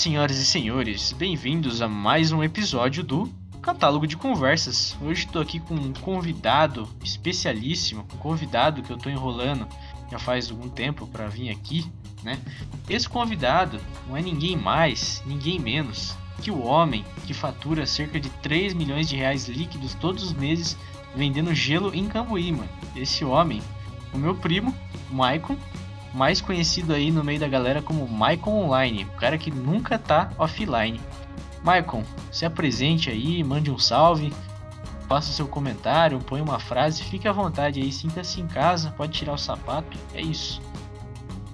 Senhoras e senhores, bem-vindos a mais um episódio do Catálogo de Conversas. Hoje estou aqui com um convidado especialíssimo, um convidado que eu estou enrolando já faz algum tempo para vir aqui, né? Esse convidado não é ninguém mais, ninguém menos que o homem que fatura cerca de 3 milhões de reais líquidos todos os meses vendendo gelo em Cambuí, mano. Esse homem, o meu primo, Maicon, mais conhecido aí no meio da galera como Maicon Online, o cara que nunca tá offline. Maicon, se apresente aí, mande um salve, faça seu comentário, põe uma frase, fique à vontade aí, sinta-se em casa, pode tirar o sapato, é isso.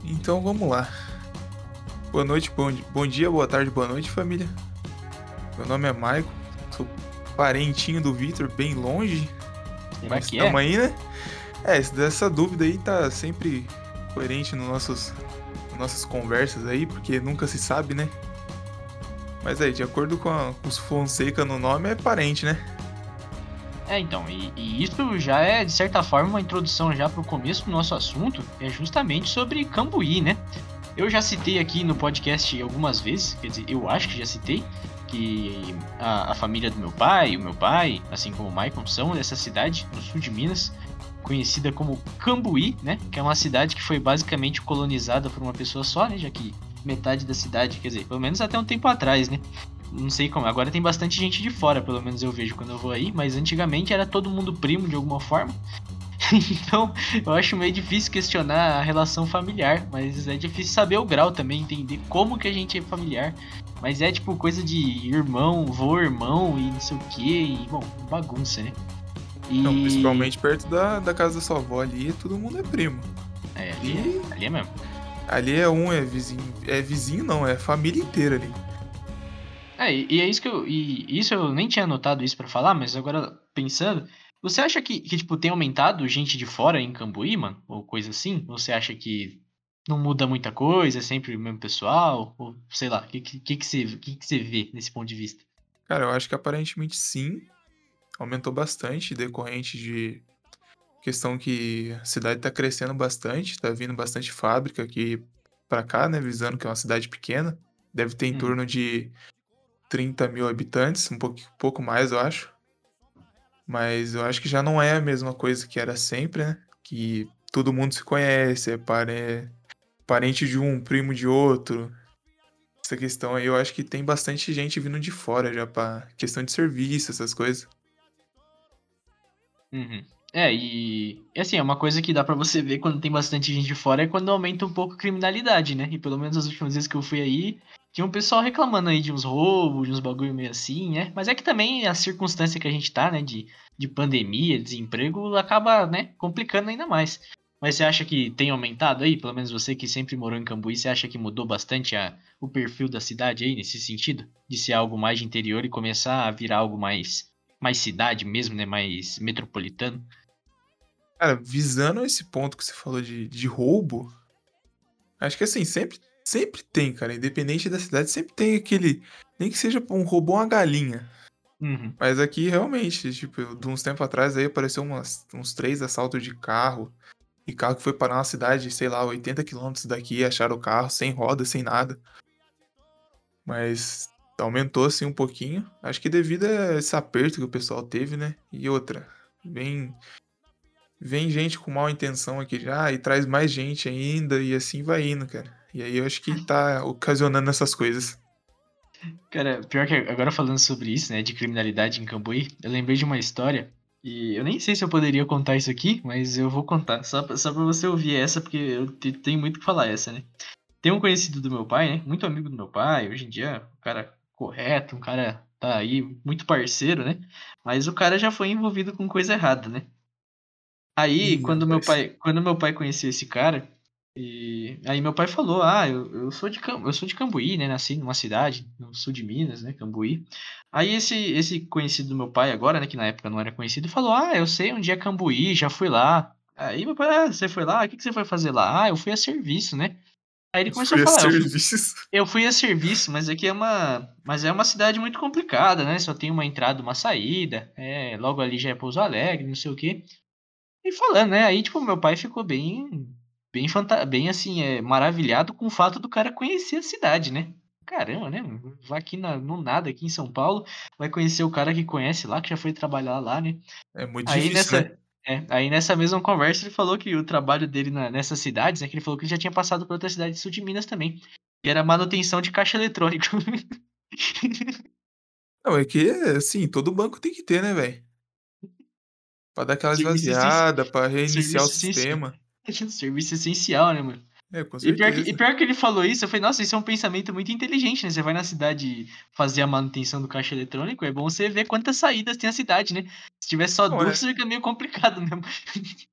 Então vamos lá. Boa noite, bom, bom dia, boa tarde, boa noite, família. Meu nome é Maicon, sou parentinho do Victor, bem longe. Será que é? aí, né? É, dessa dúvida aí tá sempre coerente nos nossos, nas nossas conversas aí, porque nunca se sabe, né? Mas aí, de acordo com, a, com os Fonseca no nome, é parente, né? É, então, e, e, isso já é, de certa forma, uma introdução já para o começo do nosso assunto, é justamente sobre Cambuí, né? Eu já citei aqui no podcast algumas vezes, quer dizer, eu acho que já citei, que a, a família do meu pai, o meu pai, assim como o Maicon, são dessa cidade, no sul de Minas, conhecida como Cambuí, né? Que é uma cidade que foi basicamente colonizada por uma pessoa só, né? Já que metade da cidade, quer dizer, pelo menos até um tempo atrás, né? Não sei como. Agora tem bastante gente de fora, pelo menos eu vejo quando eu vou aí, mas antigamente era todo mundo primo de alguma forma. então, eu acho meio difícil questionar a relação familiar, mas é difícil saber o grau também, entender como que a gente é familiar. Mas é tipo coisa de irmão, vô, irmão e não sei o que, e bom, bagunça, né? E... Não, principalmente perto da, da casa da sua avó ali, todo mundo é primo. É, ali, e... é, ali é mesmo. Ali é um, é vizinho. É vizinho não, é família inteira ali. É, e, é isso que eu. E isso eu nem tinha anotado isso para falar, mas agora pensando. Você acha que, que, tipo, tem aumentado gente de fora em Cambuí, mano? Ou coisa assim? Você acha que não muda muita coisa, é sempre o mesmo pessoal? Ou sei lá, o que, que, que, você, que, que você vê nesse ponto de vista? Cara, eu acho que aparentemente sim aumentou bastante, decorrente de questão que a cidade está crescendo bastante, está vindo bastante fábrica aqui para cá, né? Visando que é uma cidade pequena. Deve ter em hum. torno de 30 mil habitantes, um pouco, pouco mais, eu acho. Mas eu acho que já não é a mesma coisa que era sempre, né? Que todo mundo se conhece, é pare... parente de um, primo de outro. Essa questão aí, eu acho que tem bastante gente vindo de fora já para questão de serviço, essas coisas. Uhum. É, e assim, é uma coisa que dá para você ver quando tem bastante gente de fora é quando aumenta um pouco a criminalidade, né? E pelo menos as últimas vezes que eu fui aí, tinha um pessoal reclamando aí de uns roubos, de uns bagulho meio assim, né? Mas é que também a circunstância que a gente tá, né, de, de pandemia, desemprego, acaba, né, complicando ainda mais. Mas você acha que tem aumentado aí? Pelo menos você que sempre morou em Cambuí, você acha que mudou bastante a, o perfil da cidade aí nesse sentido? De ser algo mais de interior e começar a virar algo mais mais cidade mesmo, né? Mais metropolitano. Cara, visando esse ponto que você falou de, de roubo, acho que assim, sempre, sempre tem, cara. Independente da cidade, sempre tem aquele. Nem que seja um roubo uma galinha. Uhum. Mas aqui realmente, tipo, de uns tempos atrás aí apareceu umas, uns três assaltos de carro. E carro que foi parar uma cidade, sei lá, 80 quilômetros daqui, acharam o carro sem roda, sem nada. Mas aumentou assim um pouquinho. Acho que devido a esse aperto que o pessoal teve, né? E outra, vem vem gente com mal intenção aqui já e traz mais gente ainda e assim vai indo, cara. E aí eu acho que tá ocasionando essas coisas. Cara, pior que agora falando sobre isso, né, de criminalidade em Cambuí, eu lembrei de uma história e eu nem sei se eu poderia contar isso aqui, mas eu vou contar, só pra, só pra você ouvir essa, porque eu tenho muito que falar essa, né. Tem um conhecido do meu pai, né, muito amigo do meu pai, hoje em dia, o cara correto, um cara tá aí muito parceiro, né? Mas o cara já foi envolvido com coisa errada, né? Aí, quando meu pai, quando meu pai conhecia esse cara, e aí meu pai falou: "Ah, eu, eu sou de eu sou de Cambuí, né? Nasci numa cidade no sul de Minas, né, Cambuí". Aí esse esse conhecido do meu pai agora, né, que na época não era conhecido, falou: "Ah, eu sei onde é Cambuí, já fui lá". Aí meu pai: ah, "Você foi lá? O que que você foi fazer lá?". "Ah, eu fui a serviço, né?". Aí ele começou a falar, a eu fui, eu fui, a serviço, mas aqui é uma, mas é uma cidade muito complicada, né? Só tem uma entrada, uma saída, é, logo ali já é Pouso Alegre, não sei o quê. E falando, né? Aí tipo meu pai ficou bem, bem, bem assim, é, maravilhado com o fato do cara conhecer a cidade, né? caramba, né? Vai aqui na, no nada, aqui em São Paulo, vai conhecer o cara que conhece lá, que já foi trabalhar lá, né? É muito Aí difícil, nessa, né? É, aí nessa mesma conversa ele falou que o trabalho dele na- nessas cidades, é que ele falou que ele já tinha passado por outra cidade do sul de Minas também, que era manutenção de caixa eletrônico. Não, é que, assim, todo banco tem que ter, né, velho? Pra dar aquela Serviço esvaziada, pra reiniciar o sistema. Serviço essencial, né, mano? É, com E pior, que, certeza. e pior que ele falou isso, eu falei, nossa, isso é um pensamento muito inteligente, né? Você vai na cidade fazer a manutenção do caixa eletrônico, é bom você ver quantas saídas tem a cidade, né? Se tiver só Não, duas, é. fica meio complicado mesmo.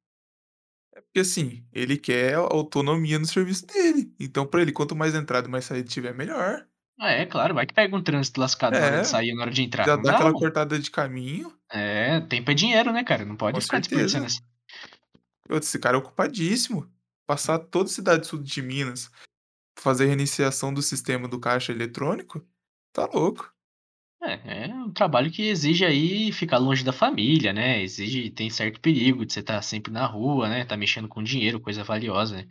Porque, assim, ele quer autonomia no serviço dele. Então, pra ele, quanto mais entrada e mais saída tiver, melhor. Ah, é, claro, vai que pega um trânsito lascado na hora É. de sair na hora de entrar. Já dá dá, aquela mano. cortada de caminho. É, tempo é dinheiro, né, cara? Não pode Com ficar certeza. desperdiçando assim. Esse cara é ocupadíssimo. Passar toda a cidade sul de Minas, fazer a reiniciação do sistema do caixa eletrônico, tá louco. É, é um trabalho que exige aí ficar longe da família, né? Exige, tem certo perigo de você estar sempre na rua, né? Tá mexendo com dinheiro, coisa valiosa, né?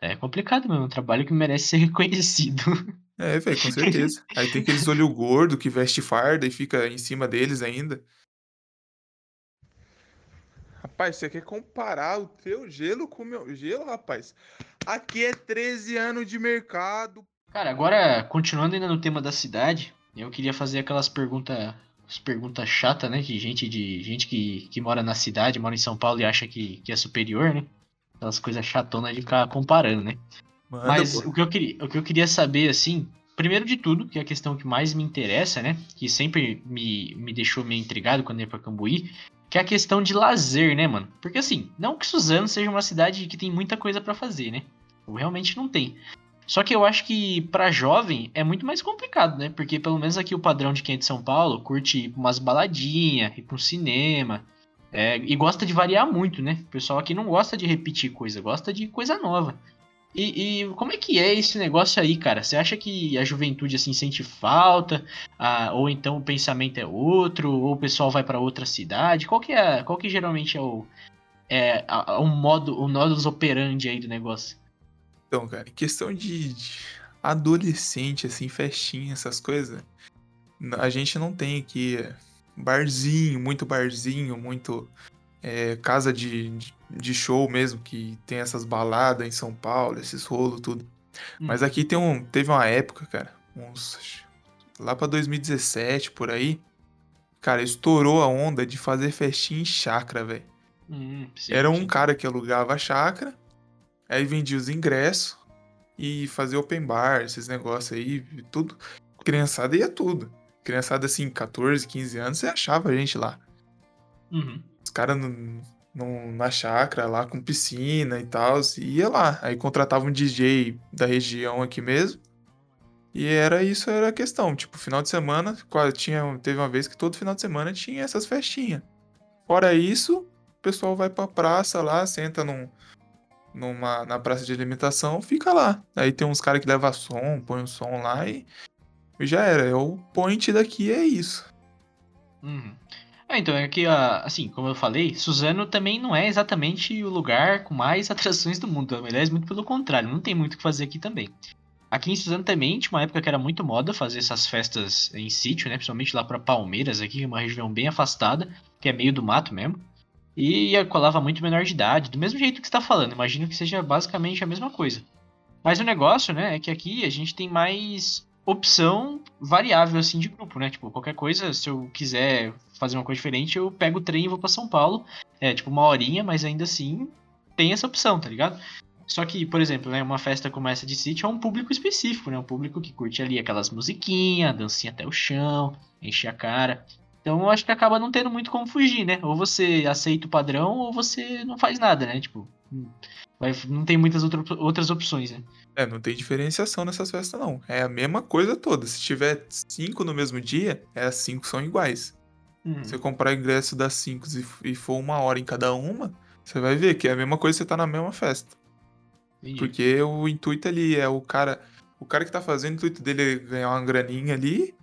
É complicado mesmo, é um trabalho que merece ser reconhecido. É, velho, com certeza. Aí tem aqueles olho gordo que veste farda e fica em cima deles ainda. Rapaz, você quer comparar o teu gelo com o meu gelo, rapaz? Aqui é 13 anos de mercado. Cara, agora, continuando ainda no tema da cidade, eu queria fazer aquelas perguntas as perguntas chatas, né? Que gente de gente que, que mora na cidade, mora em São Paulo e acha que, que é superior, né? Aquelas coisas chatonas de ficar comparando, né? Manda, Mas pô. o que, eu queria, o que eu queria saber, assim, primeiro de tudo, que é a questão que mais me interessa, né? Que sempre me, me deixou meio intrigado quando ia pra Cambuí, que é a questão de lazer, né, mano? Porque assim, não que Suzano seja uma cidade que tem muita coisa pra fazer, né? Ou realmente não tem. Só que eu acho que pra jovem é muito mais complicado, né? Porque pelo menos aqui o padrão de quem é de São Paulo curte umas baladinhas, ir um cinema. é, e gosta de variar muito, né? O pessoal aqui não gosta de repetir coisa, gosta de coisa nova. E, e como é que é esse negócio aí, cara? Você acha que a juventude assim sente falta? Ah, ou então o pensamento é outro? Ou o pessoal vai pra outra cidade? Qual que é, qual que geralmente é o é o modo, o modus operandi aí do negócio? Então, cara, questão de, de adolescente, assim, festinha, essas coisas, a gente não tem aqui barzinho, muito barzinho, muito é, casa de, de- de show mesmo, que tem essas baladas em São Paulo, esses rolos, tudo. Mas Hum. aqui tem um, teve uma época, cara, uns, lá pra 2017, por aí, cara, estourou a onda de fazer festinha em chácara, velho. Hum, Era um cara que alugava a chácara, aí vendia os ingressos e fazia open bar, esses negócios aí, tudo. Criançada ia tudo. Criançada assim, 14, 15 anos, você achava a gente lá. Uhum. Caras na chácara lá com piscina e tal, ia lá. Aí contratava um DJ da região aqui mesmo. E era isso, era a questão. Tipo, final de semana, tinha, teve uma vez que todo final de semana tinha essas festinhas. Fora isso, o pessoal vai pra praça lá, senta num, numa, na praça de alimentação, fica lá. Aí tem uns caras que levam som, põe o som lá e, e já era. É O point daqui é isso. Uhum. É, então, é que, ah, assim, como eu falei, Suzano também não é exatamente o lugar com mais atrações do mundo. Aliás, muito pelo contrário, não tem muito o que fazer aqui também. Aqui em Suzano também tinha uma época que era muito moda fazer essas festas em sítio, né? Principalmente lá pra Palmeiras, aqui, é uma região bem afastada, que é meio do mato mesmo. E colava muito menor de idade, do mesmo jeito que você tá falando. Imagino que seja basicamente a mesma coisa. Mas o negócio, né, é que aqui a gente tem mais opção variável, assim, de grupo, né? Tipo, qualquer coisa, se eu quiser fazer uma coisa diferente, eu pego o trem e vou pra São Paulo. É, tipo, uma horinha, mas ainda assim tem essa opção, tá ligado? Só que, por exemplo, né, uma festa como essa de sítio é um público específico, né? Um público que curte ali aquelas musiquinhas, dancinha até o chão, enche a cara. Então eu acho que acaba não tendo muito como fugir, né? Ou você aceita o padrão ou você não faz nada, né? Tipo, hum, vai- não tem muitas outra- outras opções, né? É, não tem diferenciação nessas festas, não. É a mesma coisa toda. Se tiver cinco no mesmo dia, é as cinco são iguais. Uhum. Se você comprar ingresso das cinco e, for uma hora em cada uma, você vai ver que é a mesma coisa você tá na mesma festa. Entendi. Porque o intuito ali é o cara. O cara que tá fazendo, o intuito dele é ganhar uma graninha ali.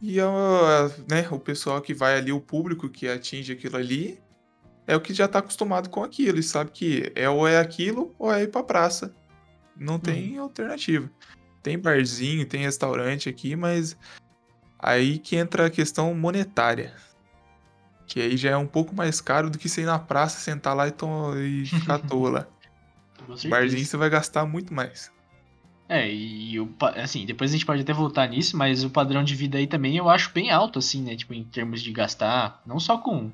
E é o, né, o pessoal que vai ali, o público que atinge aquilo ali, é o que já tá acostumado com aquilo. E sabe que é ou é aquilo ou é ir pra praça. Não tem alternativa. Tem barzinho, tem restaurante aqui, mas aí que entra a questão monetária. Que aí já é um pouco mais caro do que você ir na praça, sentar lá e, tom... e ficar à toa lá. Barzinho você vai gastar muito mais. É, e o assim, depois a gente pode até voltar nisso, mas o padrão de vida aí também eu acho bem alto, assim, né? Tipo, em termos de gastar, não só com,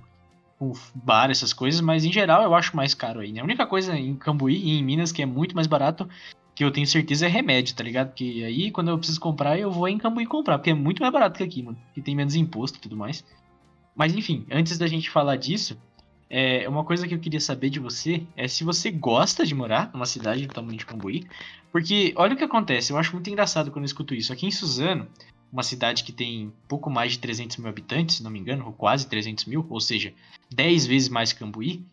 com bar, essas coisas, mas em geral eu acho mais caro aí, né? A única coisa em Cambuí e em Minas que é muito mais barato, que eu tenho certeza é remédio, tá ligado? Porque aí quando eu preciso comprar, eu vou em Cambuí comprar, porque é muito mais barato que aqui, mano. Que tem menos imposto e tudo mais. Mas enfim, antes da gente falar disso, é, uma coisa que eu queria saber de você é se você gosta de morar numa cidade do tamanho de Cambuí. Porque olha o que acontece, eu acho muito engraçado quando eu escuto isso. Aqui em Suzano, uma cidade que tem pouco mais de 300 mil habitantes, se não me engano, ou quase 300 mil, ou seja, 10 vezes mais que Cambuí,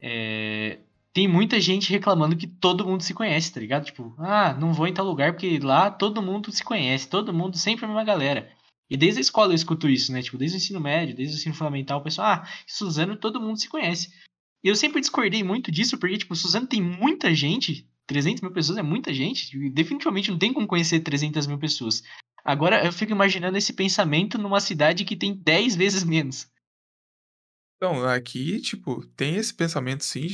é, tem muita gente reclamando que todo mundo se conhece, tá ligado? Tipo, ah, não vou em tal lugar porque lá todo mundo se conhece, todo mundo sempre é uma galera. E desde a escola eu escuto isso, né? Tipo, desde o ensino médio, desde o ensino fundamental, o pessoal, ah, Suzano todo mundo se conhece. E eu sempre discordei muito disso, porque, tipo, Suzano tem muita gente, 300 mil pessoas é muita gente, definitivamente não tem como conhecer 300 mil pessoas. Agora eu fico imaginando esse pensamento numa cidade que tem 10 vezes menos. Então, aqui, tipo, tem esse pensamento sim,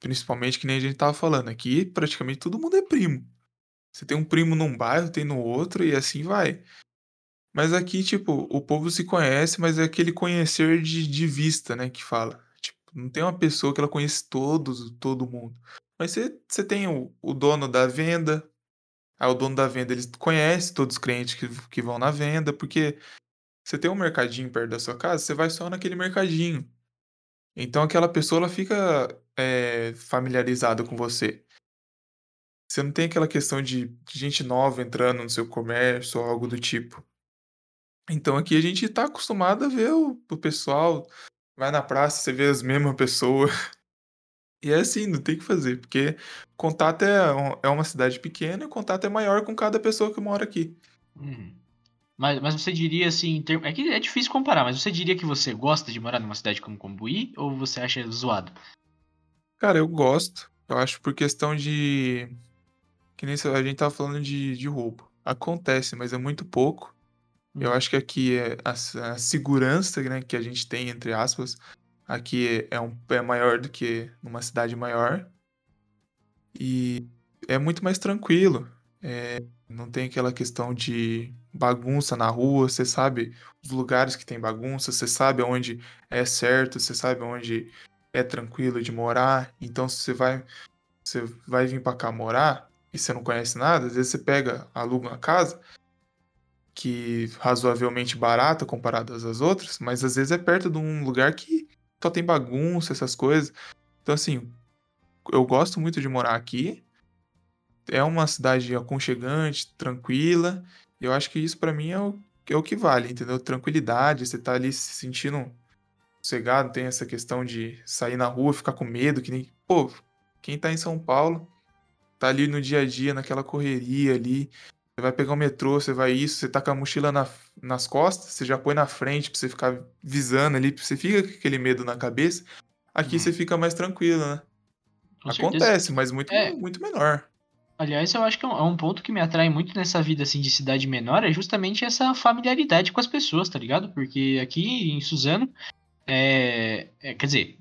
principalmente que nem a gente tava falando. Aqui, praticamente todo mundo é primo. Você tem um primo num bairro, tem no outro, e assim vai. Mas aqui, tipo, o povo se conhece, mas é aquele conhecer de, de vista, né, que fala. Tipo, não tem uma pessoa que ela conhece todos, todo mundo. Mas você, você tem o, o dono da venda. Aí o dono da venda, ele conhece todos os clientes que, que vão na venda, porque você tem um mercadinho perto da sua casa, você vai só naquele mercadinho. Então aquela pessoa, ela fica é, familiarizada com você. Você não tem aquela questão de gente nova entrando no seu comércio ou algo do tipo. Então aqui a gente tá acostumado a ver o, o pessoal, vai na praça, você vê as mesmas pessoas. E é assim, não tem o que fazer, porque contato é, é uma cidade pequena e o contato é maior com cada pessoa que mora aqui. Hum. Mas, mas você diria assim, term... é que é difícil comparar, mas você diria que você gosta de morar numa cidade como Combuí ou você acha zoado? Cara, eu gosto. Eu acho por questão de. Que nem a gente tava falando de, de roubo. Acontece, mas é muito pouco. Eu uhum. acho que aqui é a, a, segurança né, que a gente tem, entre aspas, aqui é, um, é maior do que numa cidade maior. E é muito mais tranquilo. É, não tem aquela questão de bagunça na rua, você sabe os lugares que tem bagunça, você sabe onde é certo, você sabe onde é tranquilo de morar. Então, se você vai, você vai vir para cá morar e você não conhece nada, às vezes você pega, aluga uma casa, que razoavelmente barata comparada às outras, mas às vezes é perto de um lugar que só tem bagunça, essas coisas. Então, assim, eu gosto muito de morar aqui. É uma cidade aconchegante, tranquila. E eu acho que isso para mim é o, é o que vale, entendeu? Tranquilidade, você tá ali se sentindo sossegado, tem essa questão de sair na rua, ficar com medo, que nem. Pô, quem tá em São Paulo, tá ali no dia a dia, naquela correria ali, você vai pegar o metrô, você vai isso, você tá com a mochila na, nas costas, você já põe na frente pra você ficar visando ali, você fica com aquele medo na cabeça. Aqui uhum. você fica mais tranquilo, né? Com Acontece, certeza. mas muito, é. muito menor. Aliás, eu acho que é, é um ponto que me atrai muito nessa vida assim de cidade menor é justamente essa familiaridade com as pessoas, tá ligado? Porque aqui em Suzano, é, é, quer dizer,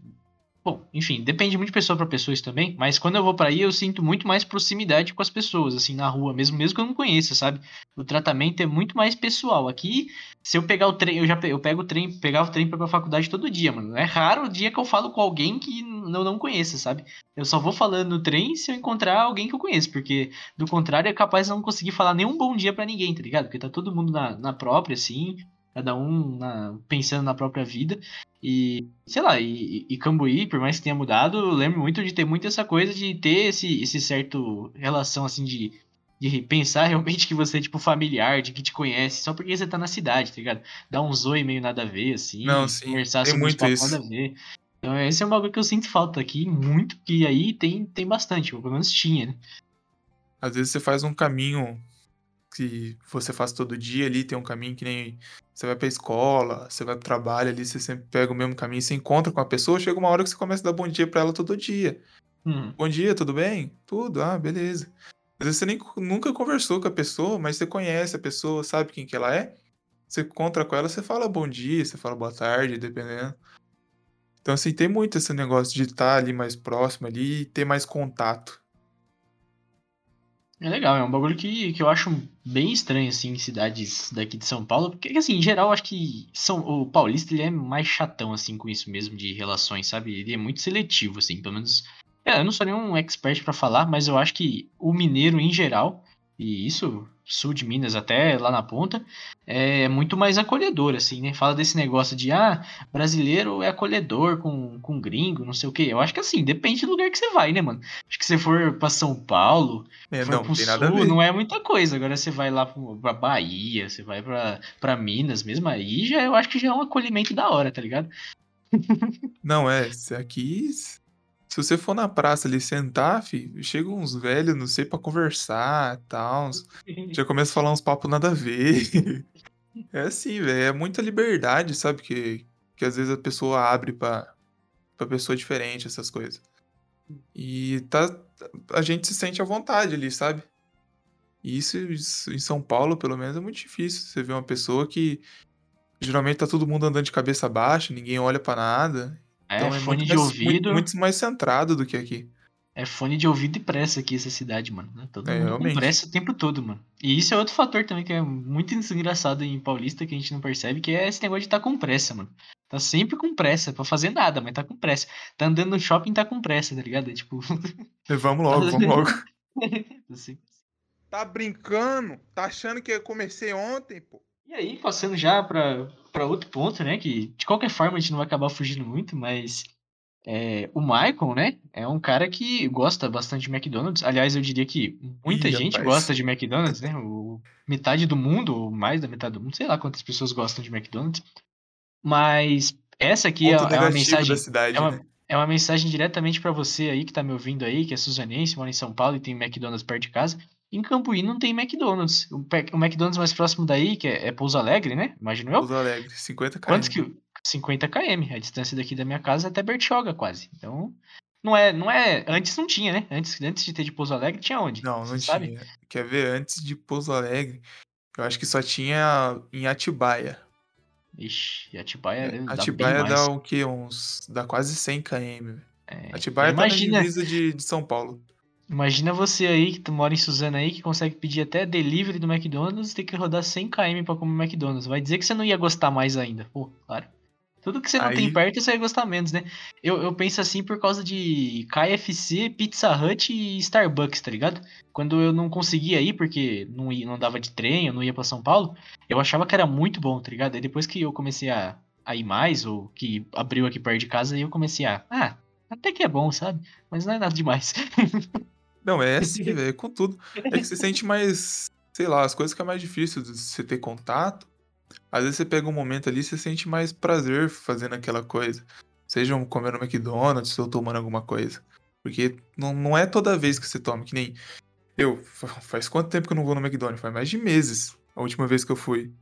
Bom, enfim, depende muito de pessoa para pessoa isso também, mas quando eu vou para aí eu sinto muito mais proximidade com as pessoas, assim, na rua mesmo, mesmo que eu não conheça, sabe? O tratamento é muito mais pessoal. Aqui, se eu pegar o trem, eu já eu pego o trem, pegava o trem para a faculdade todo dia, mano. É raro o dia que eu falo com alguém que eu não conheça, sabe? Eu só vou falando no trem se eu encontrar alguém que eu conheço, porque do contrário é capaz de não conseguir falar nenhum bom dia para ninguém, tá ligado? Porque tá todo mundo na, na própria, assim, cada um na, pensando na própria vida. E, sei lá, e, e Cambuí, por mais que tenha mudado, eu lembro muito de ter muito essa coisa de ter esse, esse certo relação, assim, de, de pensar realmente que você é, tipo, familiar, de que te conhece, só porque você tá na cidade, tá ligado? Dar um zoe meio nada a ver, assim, Não, sim, conversar sobre muito isso. nada a ver. Então, esse é um bagulho que eu sinto falta aqui, muito, que aí tem, tem bastante, pelo menos tinha, né? Às vezes você faz um caminho que você faz todo dia ali, tem um caminho que nem você vai pra escola, você vai pro trabalho ali, você sempre pega o mesmo caminho, você encontra com a pessoa, chega uma hora que você começa a dar bom dia para ela todo dia. Hum. Bom dia, tudo bem? Tudo, ah, beleza. Às vezes você nem, nunca conversou com a pessoa, mas você conhece a pessoa, sabe quem que ela é. Você encontra com ela, você fala bom dia, você fala boa tarde, dependendo. Então, assim, tem muito esse negócio de estar ali mais próximo ali e ter mais contato. É legal, é um bagulho que, que eu acho bem estranho, assim, em cidades daqui de São Paulo, porque, assim, em geral, eu acho que São, o paulista, ele é mais chatão, assim, com isso mesmo, de relações, sabe? Ele é muito seletivo, assim, pelo menos... É, eu não sou nenhum expert para falar, mas eu acho que o mineiro, em geral, e isso sul de Minas até lá na ponta, é muito mais acolhedor, assim, né? Fala desse negócio de, ah, brasileiro é acolhedor com, com gringo, não sei o quê. Eu acho que, assim, depende do lugar que você vai, né, mano? Acho que se for pra São Paulo, É, for não, pro sul, não é muita coisa. Agora você vai lá pra Bahia, você vai pra, pra Minas mesmo, aí já, eu acho que já é um acolhimento da hora, tá ligado? Não, é, aqui. Se você for na praça ali sentar, fi, chega uns velhos, não sei, pra conversar e tal. uns- Já começa a falar uns papos nada a ver. É assim, velho, é muita liberdade, sabe? Que, que às vezes a pessoa abre pra, pra pessoa diferente, essas coisas. E tá, a gente se sente à vontade ali, sabe? E isso, isso em São Paulo, pelo menos, é muito difícil. Você vê uma pessoa que geralmente tá todo mundo andando de cabeça baixa, ninguém olha pra nada. É, Então é fone muito de mais, ouvido. muito, muito mais centrado do que aqui. É fone de ouvido e pressa aqui essa cidade, mano. né? Todo É, mundo realmente. com pressa o tempo todo, mano. E isso é outro fator também que é muito engraçado em Paulista que a gente não percebe, que é esse negócio de estar com pressa, mano. Tá sempre com pressa, pra fazer nada, mas tá com pressa. Tá andando no shopping, tá com pressa, tá ligado? É tipo. E Vamos logo, vamos logo. assim. Tá brincando? Tá achando que eu comecei ontem, pô? E aí, passando já pra, pra outro ponto, né? Que de qualquer forma a gente não vai acabar fugindo muito, mas é, o Michael, né? É um cara que gosta bastante de McDonald's. Aliás, eu diria que muita Ih, gente rapaz. gosta de McDonald's, né? O, metade do mundo, ou mais da metade do mundo, sei lá quantas pessoas gostam de McDonald's. Mas essa aqui é, é uma mensagem. da cidade, É uma, né? é uma mensagem diretamente pra você aí que tá me ouvindo aí, que é suzanense, mora em São Paulo e tem McDonald's perto de casa. Em Cambuí não tem McDonald's. O, McDonald's mais próximo daí, que é, é Pouso Alegre, né? Imagino eu. Pouso Alegre, 50 km. Quantos que 50 km, a distância daqui da minha casa é até Bertioga quase. Então, não é, não é, antes não tinha, né? Antes, antes de ter de Pouso Alegre tinha onde? Não, não sabe? tinha. Quer ver? Antes de Pouso Alegre, eu acho que só tinha em Atibaia. Ixi, Atibaia dar bem Atibaia dá o quê? Uns. dá quase 100 km. É, Atibaia tá na imagina, divisa de, de São Paulo. Imagina você aí que tu mora em Suzano aí que consegue pedir até delivery do McDonald's e ter que rodar 100 km pra comer McDonald's. Vai dizer que você não ia gostar mais ainda. Pô, claro. Tudo que você não tem Aí- perto, você vai gostar menos, né? Eu, eu penso assim por causa de KFC, Pizza Hut e Starbucks, tá ligado? Quando eu não conseguia ir, porque não, ia, não dava de trem, eu não ia pra São Paulo, eu achava que era muito bom, tá ligado? Aí depois que eu comecei a, a ir mais, ou que abriu aqui perto de casa, aí eu comecei a. Ah, até que é bom, sabe? Mas não é nada demais. Não, é assim, velho, é com tudo. É que você sente mais. Sei lá, as coisas que é mais difícil de você ter contato. Às vezes você pega um momento ali e você sente mais prazer fazendo aquela coisa. Sejam comendo McDonald's ou tomando alguma coisa. Porque não, não é toda vez que você toma, que nem. Eu, fa- faz quanto tempo que eu não vou no McDonald's? Faz mais de meses a última vez que eu fui.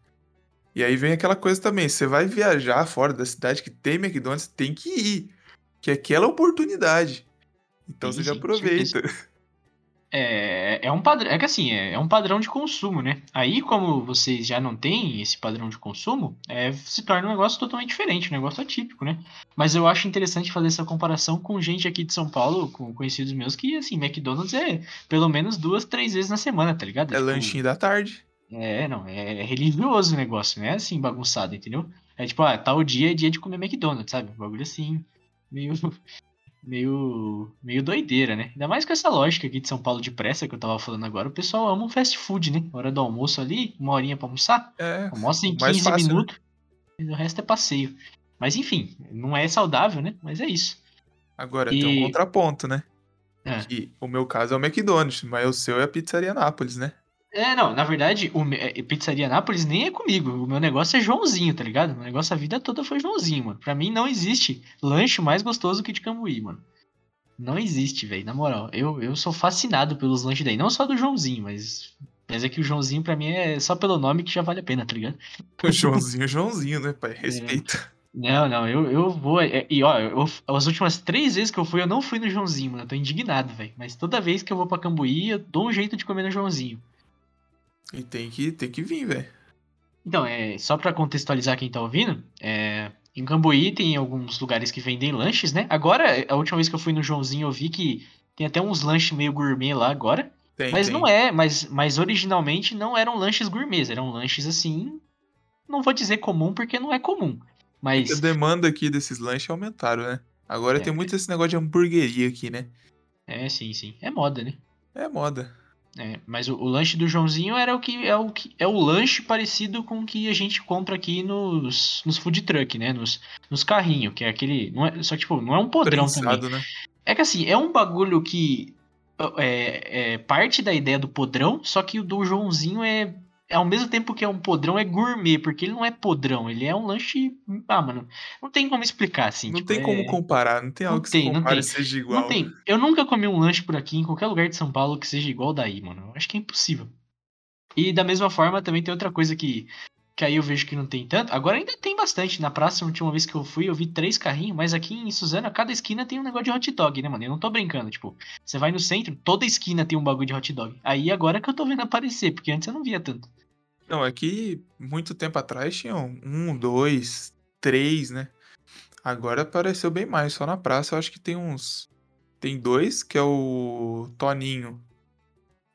E aí vem aquela coisa também, você vai viajar fora da cidade que tem McDonald's, tem que ir. Que é aquela oportunidade. Então Sim, você já aproveita. É, é um padrão, é que assim, é, é um padrão de consumo, né? Aí, como vocês já não têm esse padrão de consumo, é, se torna um negócio totalmente diferente, um negócio atípico, né? Mas eu acho interessante fazer essa comparação com gente aqui de São Paulo, com conhecidos meus, que, assim, McDonald's é pelo menos duas, três vezes na semana, tá ligado? É Tipo, lanchinho da tarde. É, não, é religioso o negócio, não é assim bagunçado, entendeu? É tipo, ah, tal dia é dia de comer McDonald's, sabe? Um bagulho assim, meio, meio, meio doideira, né? Ainda mais com essa lógica aqui de São Paulo de pressa que eu tava falando agora, o pessoal ama um fast food, né? Hora do almoço ali, uma horinha pra almoçar, É, almoça em mais 15 fácil, né? minutos, e o resto é passeio. Mas enfim, não é saudável, né? Mas é isso. Agora tem um E- contraponto, né? É. Que o meu caso é o McDonald's, mas o seu é a Pizzaria Nápoles, né? É, não, na verdade, o é, Pizzaria Nápoles nem é comigo. O meu negócio é Joãozinho, tá ligado? O meu negócio a vida toda foi Joãozinho, mano. Pra mim não existe lanche mais gostoso que de Cambuí, mano. Não existe, velho, na moral. Eu, eu sou fascinado pelos lanches daí. Não só do Joãozinho, mas. Mas é que o Joãozinho pra mim é só pelo nome que já vale a pena, tá ligado? O Joãozinho, Joãozinho, né, É. pai? Respeita. Não, não, eu, eu vou. é, E ó, eu- as últimas três vezes que eu fui, eu não fui no Joãozinho, mano. Eu tô indignado, velho. Mas toda vez que eu vou pra Cambuí, eu dou um jeito de comer no Joãozinho. E tem que, tem que vir, velho. Então, é, só pra contextualizar quem tá ouvindo, é, em Cambuí tem alguns lugares que vendem lanches, né? Agora, a última vez que eu fui no Joãozinho, eu vi que tem até uns lanches meio gourmet lá agora. Tem, Mas tem. não é, mas, mas originalmente não eram lanches gourmets, eram lanches assim. Não vou dizer comum porque não é comum. Mas. A demanda aqui desses lanches aumentaram, né? Agora É, tem muito esse negócio de hamburgueria aqui, né? É, sim, sim. É moda, né? É moda. É, mas o, o lanche do Joãozinho era o que é o que é o lanche parecido com o que a gente compra aqui nos, nos food truck, né? Nos, nos carrinhos, que é aquele. Não é, só que, tipo, não é um podrão também. Prensado, né? É que assim, é um bagulho que é, é parte da ideia do podrão, só que o do Joãozinho é ao mesmo tempo que é um podrão, é gourmet, porque ele não é podrão, ele é um lanche. Ah, mano, não tem como explicar assim. Não tipo, tem é- como comparar, não tem não algo que tem, se não compare tem. e seja igual. Não tem. Eu nunca comi um lanche por aqui, em qualquer lugar de São Paulo, que seja igual daí, mano. Eu acho que é impossível. E da mesma forma, também tem outra coisa que, que aí eu vejo que não tem tanto. Agora ainda tem bastante. Na praça, a última vez que eu fui, eu vi três carrinhos, mas aqui em Suzano, cada esquina tem um negócio de hot dog, né, mano? Eu não tô brincando. Tipo, você vai no centro, toda esquina tem um bagulho de hot dog. Aí agora que eu tô vendo aparecer, porque antes eu não via tanto. Não, aqui, muito tempo atrás, tinham um, dois, três, né? Agora apareceu bem mais. Só na praça eu acho que tem uns. Tem dois, que é o Toninho.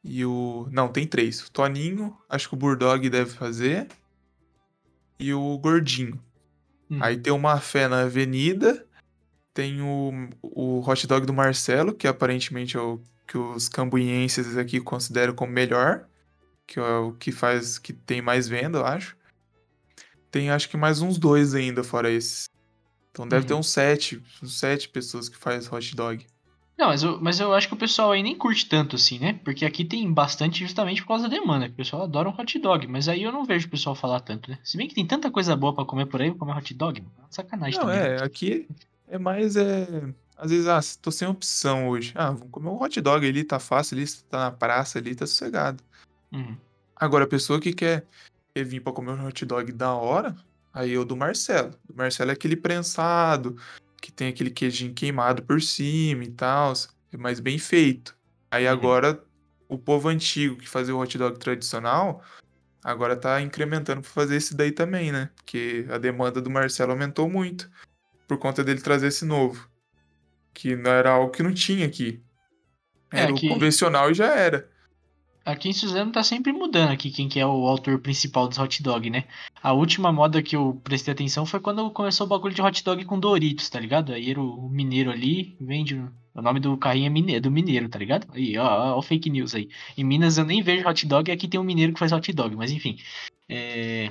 E o. Não, tem três. O Toninho, acho que o Burdog deve fazer. E o Gordinho. Uhum. Aí tem uma fé na avenida. Tem o, o hot dog do Marcelo, que aparentemente é o que os cambuienses aqui consideram como melhor. Que é o que faz. que tem mais venda, eu acho. Tem acho que mais uns dois ainda, fora esses. Então deve Uhum. ter uns sete, uns sete pessoas que faz hot dog. Não, mas eu, mas eu acho que o pessoal aí nem curte tanto assim, né? Porque aqui tem bastante justamente por causa da demanda. O pessoal adora um hot dog, mas aí eu não vejo o pessoal falar tanto, né? Se bem que tem tanta coisa boa pra comer por aí, vou comer hot dog, mano. Sacanagem Não, também. é, aqui é mais é. Às vezes, ah, tô sem opção hoje. Ah, vamos comer um hot dog ali, tá fácil ali, tá na praça ali, tá sossegado. Uhum. Agora, a pessoa que quer, quer vir pra comer um hot dog da hora, aí é o do Marcelo. O Marcelo é aquele prensado, que tem aquele queijinho queimado por cima e tal, mas bem feito. Aí Uhum. agora, o povo antigo que fazia o hot dog tradicional, agora tá incrementando pra fazer esse daí também, né? Porque a demanda do Marcelo aumentou muito, por conta dele trazer esse novo. Que não era algo que não tinha aqui. É, Era que- o convencional e já era. Aqui em Suzano tá sempre mudando aqui quem que é o autor principal dos hot dog, né? A última moda que eu prestei atenção foi quando começou o bagulho de hot dog com Doritos, tá ligado? Aí era o mineiro ali, vende. o- nome do carrinho é mineiro, do mineiro, tá ligado? Aí, ó, ó, fake news aí. Em Minas eu nem vejo hot dog e aqui tem um mineiro que faz hot dog, mas enfim. É.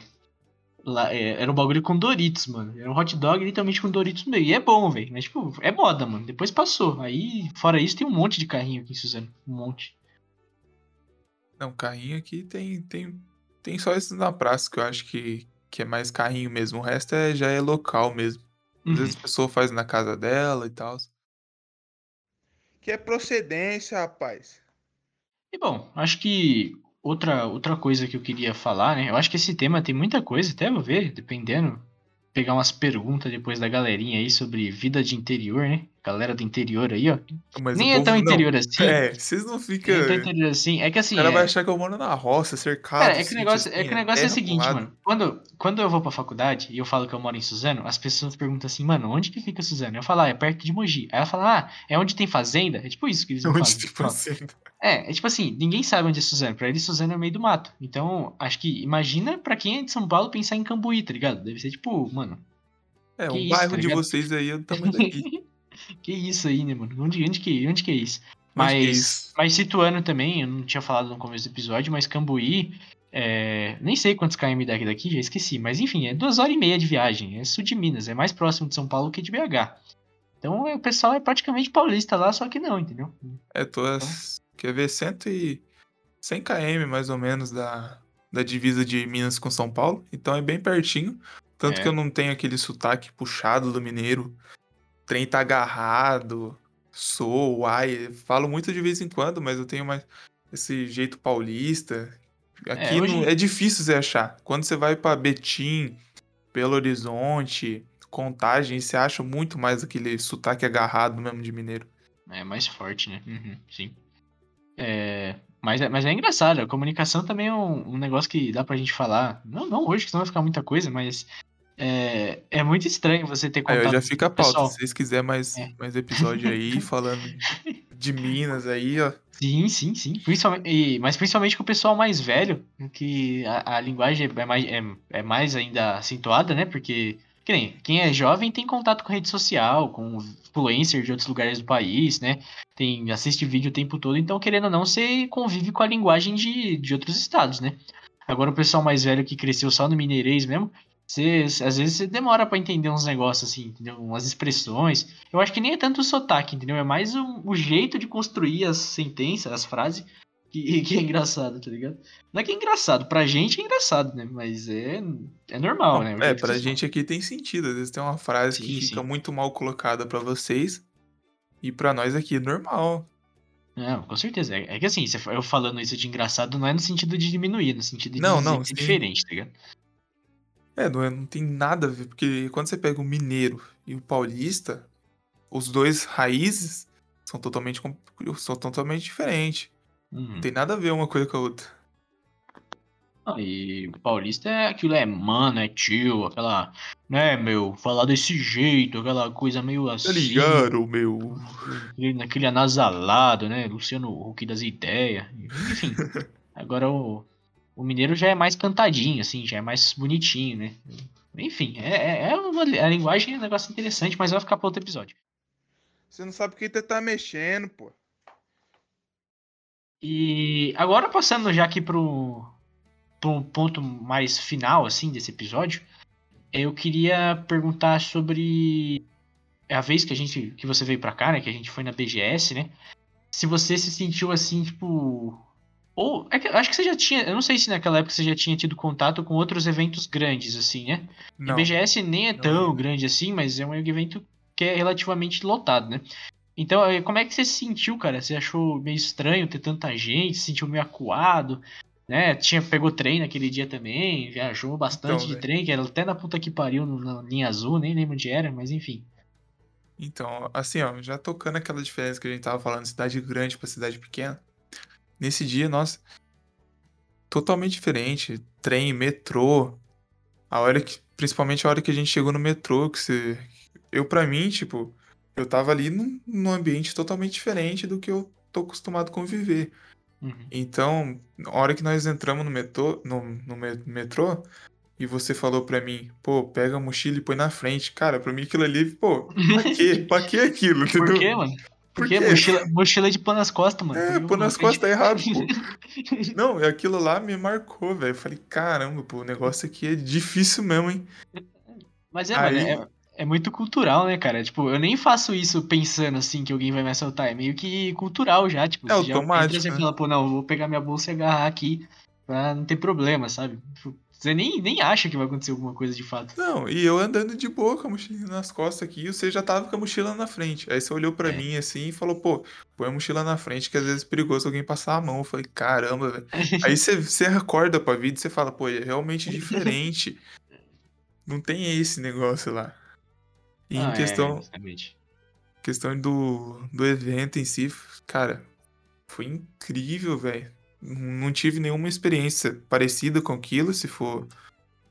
Lá, é, era um bagulho com Doritos, mano. Era um hot dog literalmente com Doritos no meio. E é bom, velho. Mas, tipo, é moda, mano. Depois passou. Aí, fora isso, tem um monte de carrinho aqui em Suzano. Um monte. Não, carrinho aqui tem, tem, tem só esses na praça, que eu acho que, que é mais carrinho mesmo. O resto é, já é local mesmo. Às Uhum. vezes a pessoa faz na casa dela e tal. Que é procedência, rapaz. E bom, acho que outra, outra coisa que eu queria falar, né? Eu acho que esse tema tem muita coisa, até vou ver, dependendo. Pegar umas perguntas depois da galerinha aí sobre vida de interior, né? Galera do interior aí, ó. Mas Nem é tão não. interior assim. É, vocês não ficam. Nem é tão interior assim. É que assim. O cara é- vai achar que eu moro na roça, cercado. Cara, é que o sítio negócio, é, assim, que o negócio é o seguinte, lado. mano. Quando, quando eu vou pra faculdade e eu falo que eu moro em Suzano, as pessoas perguntam assim, mano, onde que fica Suzano? Eu falo, ah, é perto de Mogi. Aí ela fala, ah, é onde tem fazenda? É tipo isso que eles me Onde falam. tem Falam. fazenda? É, é tipo assim, ninguém sabe onde é Suzano. Pra eles, Suzano é o meio do mato. Então, acho que, imagina pra quem é de São Paulo pensar em Cambuí, tá ligado? Deve ser tipo, mano, É, isso, bairro tá de vocês aí é do tamanho daqui. que isso aí, né, mano? Onde, onde, que, onde que é isso? É Mas, isso? mas situando também, eu não tinha falado no começo do episódio, mas Cambuí, é, nem sei quantos km daqui daqui, já esqueci. Mas enfim, é duas horas e meia de viagem. É sul de Minas, é mais próximo de São Paulo que de BH. Então é, o pessoal é praticamente paulista lá, só que não, entendeu? É, tô a, quer ver, 100, e, 100 km mais ou menos da, da divisa de Minas com São Paulo. Então é bem pertinho. Tanto É. que eu não tenho aquele sotaque puxado do mineiro. Trem tá agarrado, sou, uai. Falo muito de vez em quando, mas eu tenho mais esse jeito paulista. Aqui É, hoje- não- é difícil você achar. Quando você vai pra Betim, Belo Horizonte, contagem, você acha muito mais aquele sotaque agarrado mesmo de mineiro. É mais forte, né? Uhum, sim. É, mas, é, mas é engraçado, a comunicação também é um, um, negócio que dá pra gente falar. Não, não hoje, que senão vai ficar muita coisa, mas é, é muito estranho você ter contato. Aí já fica a pauta, pessoal. se vocês quiserem mais, é. mais episódio aí, falando de Minas aí, ó. Sim, sim, sim. Principalmente, e, mas principalmente com o pessoal mais velho, que a, a linguagem é mais, é, é mais ainda acentuada, né? Porque que nem, quem é jovem tem contato com rede social, com influencer de outros lugares do país, né? Tem, assiste vídeo o tempo todo, então, querendo ou não, você convive com a linguagem de, de outros estados, né? Agora, o pessoal mais velho que cresceu só no mineirês mesmo, você, às vezes você demora para entender uns negócios assim, entendeu? Umas expressões. Eu acho que nem é tanto o sotaque, entendeu? É mais o, o jeito de construir as sentenças, as frases, que, que, é engraçado, tá ligado? Não é que é engraçado, pra gente é engraçado, né? Mas é, é normal, né? é, pra gente aqui tem sentido. Às vezes tem uma frase sim, que fica sim. muito mal colocada para vocês. E para nós aqui é normal. Não, com certeza. É, é que assim, eu falando isso de engraçado não é no sentido de diminuir, é no sentido de não, não, é diferente, tá ligado? É, não, é, não tem nada a ver, porque quando você pega o mineiro e o paulista, os dois raízes são totalmente, são totalmente diferentes. Uhum. Não tem nada a ver uma coisa com a outra. Ah, e o paulista é aquilo, é mano, é tio, aquela, né, meu, falar desse jeito, aquela coisa meio tá assim. Tá ligado, meu? Naquele anasalado, né, Luciano Huck das ideias, enfim. agora o, o mineiro já é mais cantadinho, assim, já é mais bonitinho, né? Enfim, é, é, é uma, a linguagem é um negócio interessante, mas vai ficar para outro episódio. Você não sabe o que você tá mexendo, pô. E agora passando já aqui pro, pro ponto mais final, assim, desse episódio, eu queria perguntar sobre a vez que a gente, que você veio pra cá, né, que a gente foi na BGS, né, se você se sentiu assim, tipo, ou, é que, acho que você já tinha. Eu não sei se naquela época você já tinha tido contato com outros eventos grandes, assim, né? Não. A BGS nem é não. tão grande assim, mas é um evento que é relativamente lotado, né? Então, eh, como é que você se sentiu, cara? Você achou meio estranho ter tanta gente? Se sentiu meio acuado? Né? Tinha, pegou trem naquele dia também, viajou bastante então, de trem, que era até na puta que pariu na linha azul, nem lembro onde era, mas enfim. Então, assim, ó, já tocando aquela diferença que a gente tava falando, cidade grande pra cidade pequena. Nesse dia, nossa, totalmente diferente. Trem, metrô. A hora que, principalmente a hora que a gente chegou no metrô, que você. Eu, pra mim, tipo, eu tava ali num, num ambiente totalmente diferente do que eu tô acostumado a conviver. Uhum. Então, na hora que nós entramos no metrô, no, no metrô, e você falou pra mim, pô, pega a mochila e põe na frente. Cara, pra mim aquilo ali, pô, pra quê? pra que aquilo? Por quê, mano? Porque mochila, mochila de pôr nas costas, mano. É, pôr nas costas tá errado, pô. Não, aquilo lá me marcou, velho. Eu falei, caramba, pô, o negócio aqui é difícil mesmo, hein? Mas é, Aí... mano, é, é, muito cultural, né, cara? Tipo, eu nem faço isso pensando assim que alguém vai me assaltar. É meio que cultural já, tipo, é automático. Já entra, né? fala, pô, não, vou pegar minha bolsa e agarrar aqui pra não ter problema, sabe? Tipo, você nem, nem acha que vai acontecer alguma coisa de fato. Não, e eu andando de boa com a mochila nas costas aqui, e você já tava com a mochila na frente. Aí você olhou para é. mim assim e falou, pô, põe a mochila na frente, que às vezes é perigoso alguém passar a mão. Eu falei, caramba, velho. Aí você, você acorda pra vida e você fala, pô, é realmente diferente. Não tem esse negócio lá. E ah, em questão. É, questão do, do evento em si, cara, foi incrível, velho não tive nenhuma experiência parecida com aquilo, se for,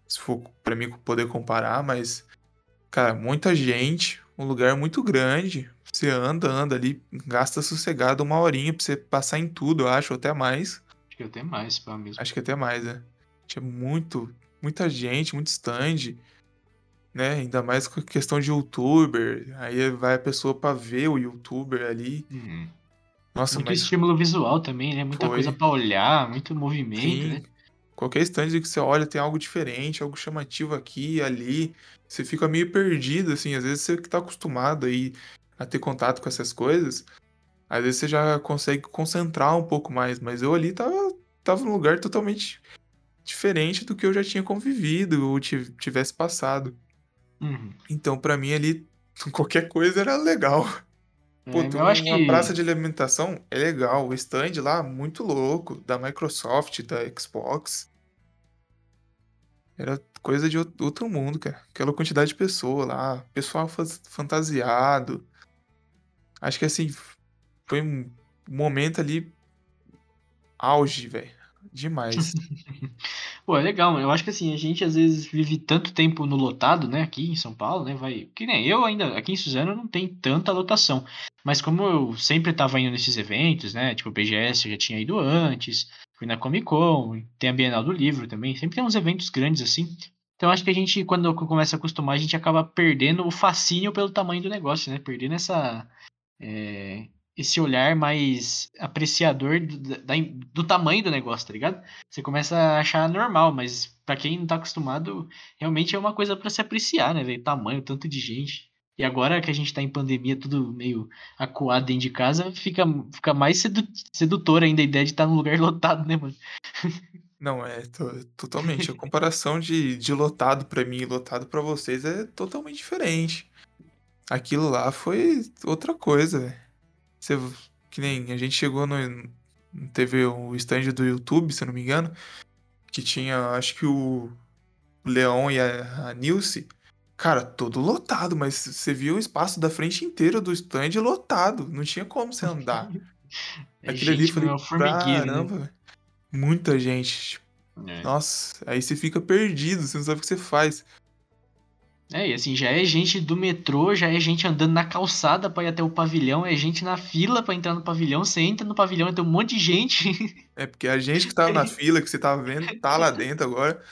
se for para mim poder comparar, mas, cara, muita gente, um lugar muito grande. Você anda, anda ali, gasta sossegado uma horinha pra você passar em tudo, eu acho, até mais. Acho que até mais, pá, mesmo. Acho que até mais, né? Tinha muito, muita gente, muito stand, né? Ainda mais com questão de youtuber. Aí vai a pessoa pra ver o youtuber ali. Uhum. Nossa, muito mas... estímulo visual também, né? Muita Foi. coisa para olhar, muito movimento, Sim. né? Qualquer stand que você olha tem algo diferente, algo chamativo aqui, ali. Você fica meio perdido, assim. Às vezes você que tá acostumado aí a ter contato com essas coisas, às vezes você já consegue concentrar um pouco mais. Mas eu ali tava, tava num lugar totalmente diferente do que eu já tinha convivido ou tivesse passado. Uhum. Então, para mim ali, qualquer coisa era legal. Pô, é, eu acho uma que... praça de alimentação é legal. O stand lá, muito louco. Da Microsoft, da Xbox. Era coisa de out- outro mundo, cara. Aquela quantidade de pessoa lá, pessoal fantasiado. Acho que assim, foi um momento ali auge, velho. Demais. Pô, é legal. Eu acho que assim, a gente às vezes vive tanto tempo no lotado, né, aqui em São Paulo, né, vai... Que nem eu ainda, aqui em Suzano não tem tanta lotação. Mas como eu sempre tava indo nesses eventos, né, tipo o BGS eu já tinha ido antes, fui na Comic Con, tem a Bienal do Livro também, sempre tem uns eventos grandes assim. Então acho que a gente, quando começa a acostumar, a gente acaba perdendo o fascínio pelo tamanho do negócio, né, perdendo essa... é, esse olhar mais apreciador do, da- do tamanho do negócio, tá ligado? Você começa a achar normal, mas pra quem não tá acostumado, realmente é uma coisa pra se apreciar, né, velho? Tamanho, tanto de gente. E agora que a gente tá em pandemia, tudo meio acuado dentro de casa, fica, fica mais sedu sedutor ainda a ideia de estar num lugar lotado, né, mano? Não, é to- totalmente. A comparação de, de lotado pra mim e lotado pra vocês é totalmente diferente. Aquilo lá foi outra coisa, velho. Você, que nem a gente chegou no. Teve o stand do YouTube, se eu não me engano, que tinha, acho que o Leão e a, a Nilce. Cara, todo lotado, mas você viu o espaço da frente inteira do stand lotado. Não tinha como você andar. É Aquele ali, um formigueiro, né? caramba, velho. Muita gente. É. Nossa, aí você fica perdido, você não sabe o que você faz. É, e assim, já é gente do metrô, já é gente andando na calçada pra ir até o pavilhão, é gente na fila pra entrar no pavilhão, você entra no pavilhão e tem um monte de gente. É porque a gente que tava na fila, que você tava vendo, tá lá dentro agora.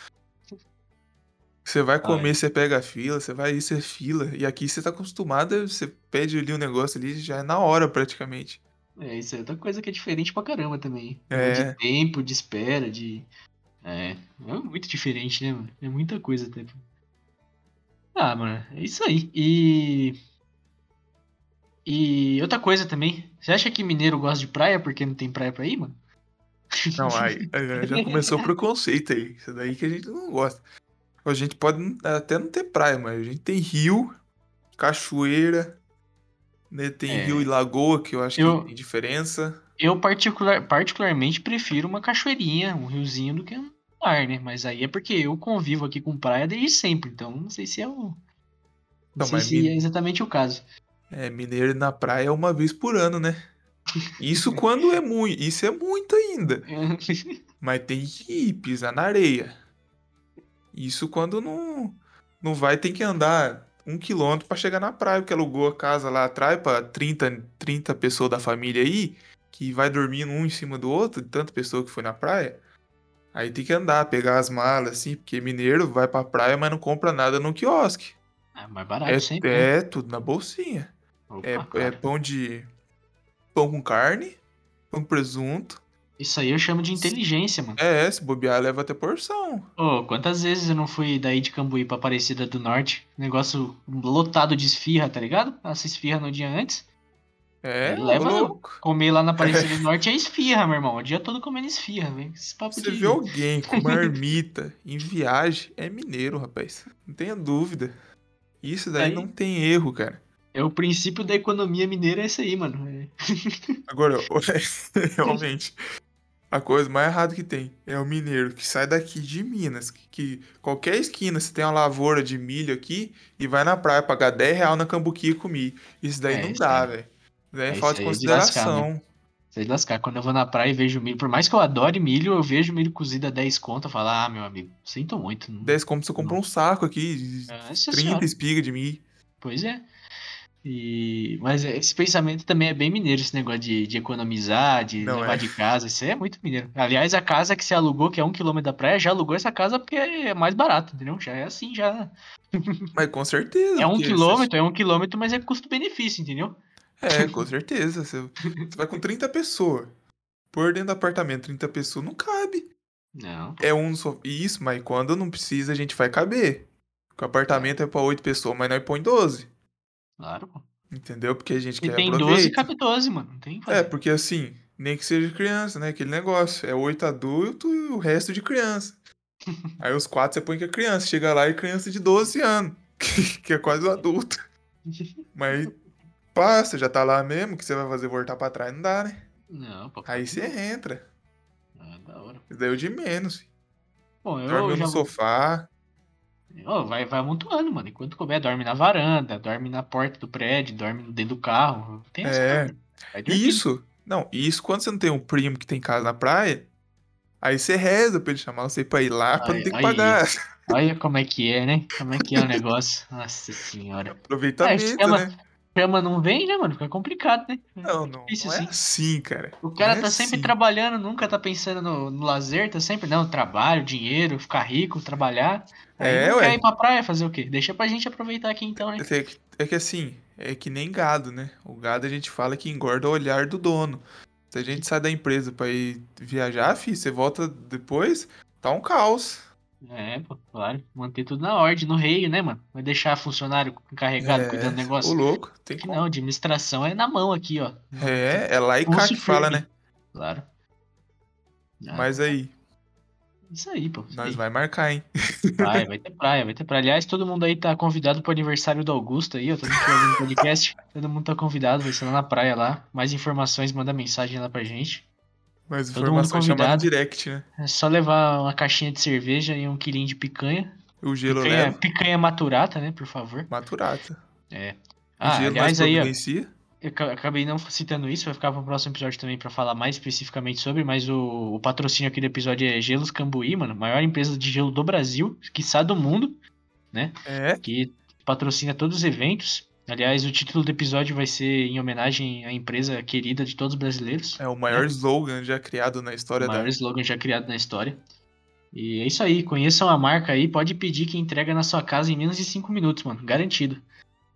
Você vai comer, você pega a fila, você vai isso é fila. E aqui você tá acostumado, você pede ali um negócio ali, já é na hora praticamente. É, isso é outra coisa que é diferente pra caramba também. É. De tempo, de espera, de. É, é muito diferente, né, mano? É muita coisa até. Ah, mano, é isso aí. E. E outra coisa também. Você acha que mineiro gosta de praia porque não tem praia pra ir, mano? Não, aí, já começou o preconceito aí. Isso daí que a gente não gosta. A gente pode até não ter praia, mas a gente tem rio, cachoeira, né? Tem É. rio e lagoa, que eu acho Eu- que tem diferença. Eu particular, particularmente prefiro uma cachoeirinha, um riozinho do que um mar, né? Mas aí é porque eu convivo aqui com praia desde sempre, então não sei se é o. Não, Não, sei se mi- é exatamente o caso. É, mineiro na praia é uma vez por ano, né? Isso quando é muito. Isso é muito ainda. Mas tem que ir, pisar na areia. Isso quando não, não vai, tem que andar um quilômetro pra chegar na praia, porque alugou a casa lá atrás pra 30, 30 pessoas da família aí, que vai dormindo um em cima do outro, de tanta pessoa que foi na praia. Aí tem que andar, pegar as malas, assim, porque mineiro vai pra praia, mas não compra nada no quiosque. É mais barato É, sempre. né? é tudo na bolsinha. Opa, É, é pão de. pão com carne, pão com presunto. Isso aí eu chamo de inteligência, mano. É, se bobear, leva até porção. Ô, quantas vezes eu não fui daí de Cambuí pra Aparecida do Norte? Negócio lotado de esfirra, tá ligado? Essa esfirra no dia antes. É, Leva louco. Comer lá na Aparecida do Norte é esfirra, meu irmão. O dia todo comendo esfirra, velho. Você de... vê alguém com marmita em viagem, é mineiro, rapaz. Não tenha dúvida. Isso daí Aí- não tem erro, cara. É o princípio da economia mineira, é esse aí, mano. É- Agora, realmente, a coisa mais errada que tem é o mineiro que sai daqui de Minas, que, que qualquer esquina você tem uma lavoura de milho aqui e vai na praia pagar 10 real na cambuquia e comer. Isso daí É, não isso dá, velho. É É, falta de é lascar, consideração. Sei lascar. Quando eu vou na praia e vejo milho, por mais que eu adore milho, eu vejo milho cozido a 10 conto, eu falo, ah, meu amigo, sinto muito. Não... 10 como você compra um saco aqui, de Nossa 30 senhora. espigas de milho. Pois é. E... Mas esse pensamento também é bem mineiro, esse negócio de, de economizar, de Não levar é. de casa. Isso aí é muito mineiro. Aliás, a casa que você alugou, que é um quilômetro da praia, já alugou essa casa porque é mais barato, entendeu? Já é assim, já. Mas com certeza. É um quilômetro, é um quilômetro, mas é custo-benefício, entendeu? É, com certeza. Você, você vai com 30 pessoas. Por dentro do apartamento, 30 pessoas não cabe. Não. É um só. Isso, mas quando não precisa, a gente vai caber. Porque o apartamento é pra 8 pessoas, mas nós põe 12. Claro, pô. Entendeu? Porque a gente E quer tem 12, aproveitar. cabe 12, mano. Não tem É, porque assim, nem que seja criança, né? Aquele negócio. É 8 adultos e o resto de criança. Aí os quatro você põe que é criança. Chega lá e criança de 12 anos. Que, que é quase um adulto. Mas passa, já tá lá mesmo. Que você vai fazer? Voltar pra trás? Não dá, né? Não, pô. Aí você entra. Ah, da hora. Isso daí é o de menos. Bom, eu Dorme já no sofá. Ô, vai, vai amontoando, mano. Enquanto couber, dorme na varanda, dorme na porta do prédio, dorme dentro do carro. Tem É. isso, não, isso quando você não tem um primo que tem casa na praia, aí você reza pra ele chamar você pra ir lá pra não ter que aí. pagar. Olha como é que é, né? Como é que é o negócio. Nossa senhora. Aproveitamento, É, chama- né? Chama não vem, né, mano? Fica complicado, né? Não, não, Difícil, não é sim. assim, cara. O cara Não é tá sempre assim. trabalhando, nunca tá pensando no, no lazer, tá sempre, não, trabalho, dinheiro, ficar rico, trabalhar. Aí É, não ué. quer ir pra praia fazer o quê? Deixa pra gente aproveitar aqui então, né? É que, é que assim, é que nem gado, né? O gado a gente fala que engorda o olhar do dono. Se a gente sai da empresa pra ir viajar, fi, você volta depois, tá um caos. É, pô, claro. Manter tudo na ordem, no reio, né, mano? Vai deixar funcionário encarregado É, cuidando do negócio. Ô louco, tem Que não, administração é na mão aqui, ó. É, é lá e cá que fala, né? Claro. Ah, Mas aí, Isso aí, pô. isso nós aí. vai marcar, hein? Vai, vai ter praia, vai ter praia. Aliás, todo mundo aí tá convidado pro aniversário do Augusto aí, ó. Todo mundo que tá ouvindo o podcast. Todo mundo tá convidado, vai ser lá na praia lá. Mais informações, manda mensagem lá pra gente. Mas informação chama no convidado. direct, né? É só levar uma caixinha de cerveja e um quilinho de picanha. O gelo Picanha, leva, picanha maturata, né, por favor. maturata. É. O Ah, gelo aliás aí, ó. Eu ca- acabei não citando isso, vai ficar pro próximo episódio também pra falar mais especificamente sobre, mas o, o patrocínio aqui do episódio é Gelos Cambuí, mano, maior empresa de gelo do Brasil, quiçá do mundo, É, que patrocina todos os eventos. Aliás, o título do episódio vai ser em homenagem à empresa querida de todos os brasileiros. é o maior slogan já criado na o história maior da. slogan já criado na história. E é isso aí, conheçam a marca aí, pode pedir que entrega na sua casa em menos de 5 minutos, mano, garantido.